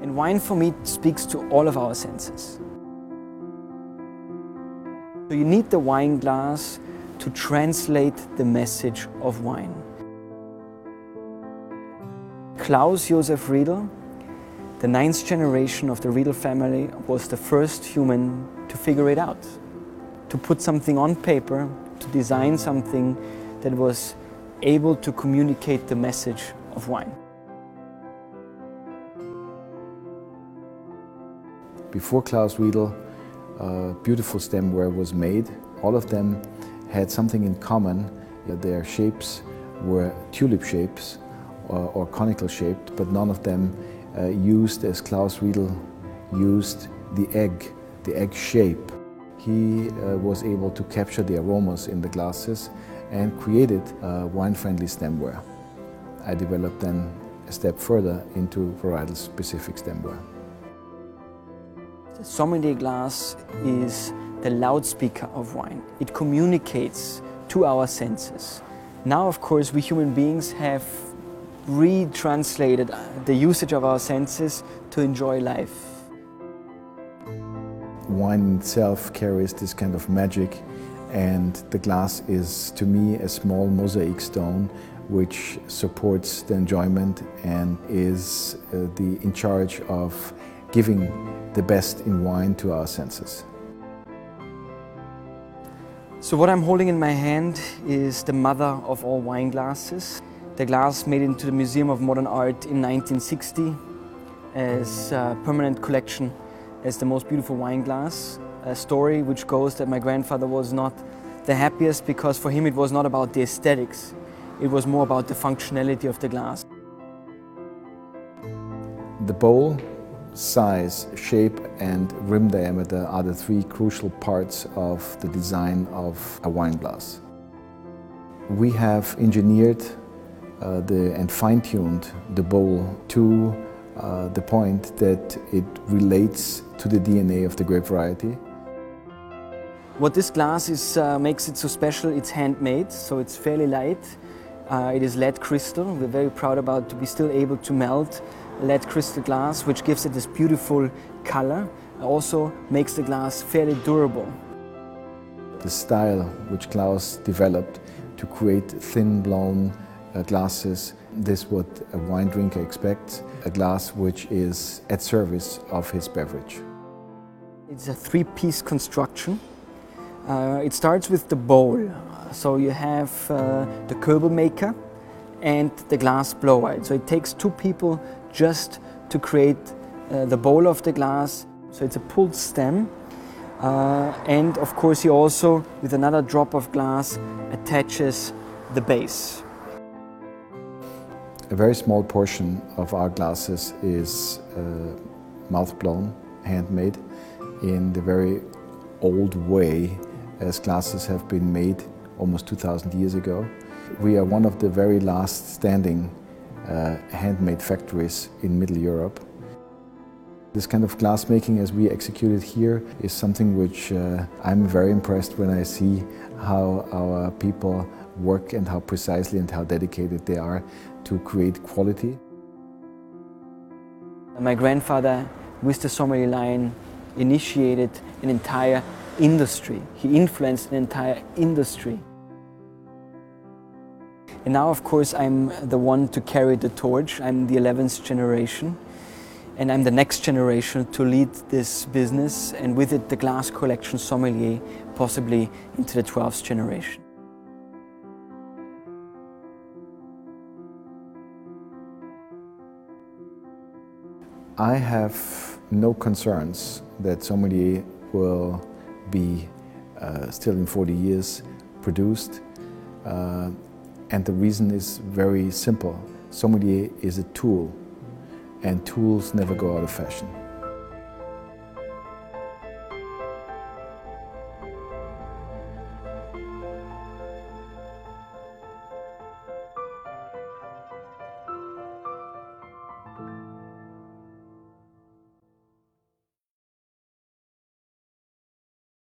And wine for me speaks to all of our senses. So you need the wine glass to translate the message of wine. Klaus Josef Riedel, the ninth generation of the Riedel family, was the first human to figure it out. To put something on paper, to design something that was able to communicate the message of wine. Before Klaus Riedel, uh, beautiful stemware was made. All of them had something in common. Their shapes were tulip shapes or, or conical shaped, but none of them uh, used as Klaus Riedel used the egg, the egg shape. He uh, was able to capture the aromas in the glasses and created uh, wine-friendly stemware. I developed then a step further into varietal specific stemware. The sommelier glass is the loudspeaker of wine. It communicates to our senses. Now, of course, we human beings have retranslated the usage of our senses to enjoy life. Wine itself carries this kind of magic and the glass is to me a small mosaic stone which supports the enjoyment and is uh, the in charge of giving the best in wine to our senses. So what I'm holding in my hand is the mother of all wine glasses. The glass made into the Museum of Modern Art in 1960 as a permanent collection as the most beautiful wine glass. A story which goes that my grandfather was not the happiest because for him it was not about the aesthetics, it was more about the functionality of the glass. The bowl size, shape and rim diameter are the three crucial parts of the design of a wine glass. We have engineered uh, the, and fine-tuned the bowl to uh, the point that it relates to the DNA of the grape variety. What this glass is, uh, makes it so special, it's handmade, so it's fairly light. Uh, it is lead crystal. We're very proud about to be still able to melt lead crystal glass, which gives it this beautiful color. Also makes the glass fairly durable. The style which Klaus developed to create thin blown uh, glasses, this is what a wine drinker expects, a glass which is at service of his beverage. It's a three-piece construction. Uh, it starts with the bowl. So you have uh, the Kölbel maker and the glass blower. So it takes two people just to create uh, the bowl of the glass. So it's a pulled stem. Uh, and of course, he also, with another drop of glass, attaches the base. A very small portion of our glasses is uh, mouth blown, handmade, in the very old way as glasses have been made almost 2,000 years ago. We are one of the very last standing uh, handmade factories in Middle Europe. This kind of glassmaking as we execute it here is something which uh, I'm very impressed when I see how our people work and how precisely and how dedicated they are to create quality. My grandfather, with the sommelier line, initiated an entire industry. He influenced an entire industry. And now, of course, I'm the one to carry the torch. I'm the 11th generation. And I'm the next generation to lead this business, and with it, the glass collection sommelier, possibly into the 12th generation. I have no concerns that sommelier will be uh, still in 40 years produced. Uh, and the reason is very simple. Sommelier is a tool, and tools never go out of fashion.